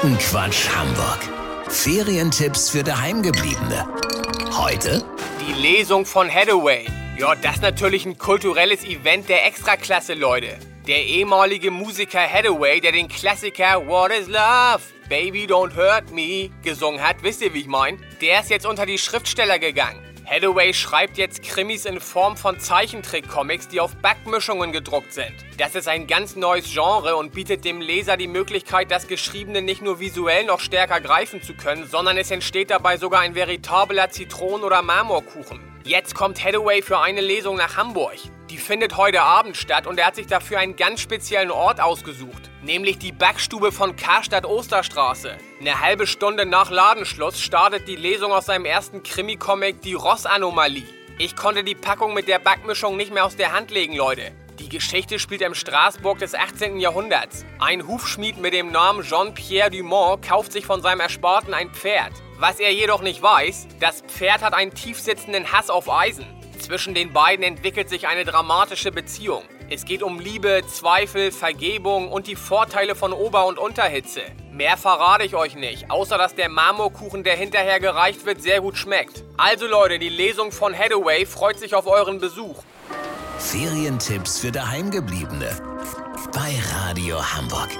Quotenquatsch Hamburg. Ferientipps für Daheimgebliebene. Heute Die Lesung von Hathaway. Ja, das ist natürlich ein kulturelles Event der Extraklasse, Leute. Der ehemalige Musiker Hathaway, der den Klassiker What is Love? Baby Don't Hurt Me gesungen hat, wisst ihr, wie ich mein? Der ist jetzt unter die Schriftsteller gegangen. Hathaway schreibt jetzt Krimis in Form von Zeichentrick-Comics, die auf Backmischungen gedruckt sind. Das ist ein ganz neues Genre und bietet dem Leser die Möglichkeit, das Geschriebene nicht nur visuell noch stärker greifen zu können, sondern es entsteht dabei sogar ein veritabler Zitronen- oder Marmorkuchen. Jetzt kommt Hathaway für eine Lesung nach Hamburg. Die findet heute Abend statt und er hat sich dafür einen ganz speziellen Ort ausgesucht, nämlich die Backstube von Karstadt Osterstraße. Eine halbe Stunde nach Ladenschluss startet die Lesung aus seinem ersten Krimi-Comic Die Ross-Anomalie. Ich konnte die Packung mit der Backmischung nicht mehr aus der Hand legen, Leute. Die Geschichte spielt im Straßburg des 18. Jahrhunderts. Ein Hufschmied mit dem Namen Jean-Pierre Dumont kauft sich von seinem Ersparten ein Pferd. Was er jedoch nicht weiß, das Pferd hat einen tiefsitzenden Hass auf Eisen. Zwischen den beiden entwickelt sich eine dramatische Beziehung. Es geht um Liebe, Zweifel, Vergebung und die Vorteile von Ober- und Unterhitze. Mehr verrate ich euch nicht, außer dass der Marmorkuchen, der hinterher gereicht wird, sehr gut schmeckt. Also Leute, die Lesung von Hathaway freut sich auf euren Besuch. Ferientipps für Daheimgebliebene. Bei Radio Hamburg.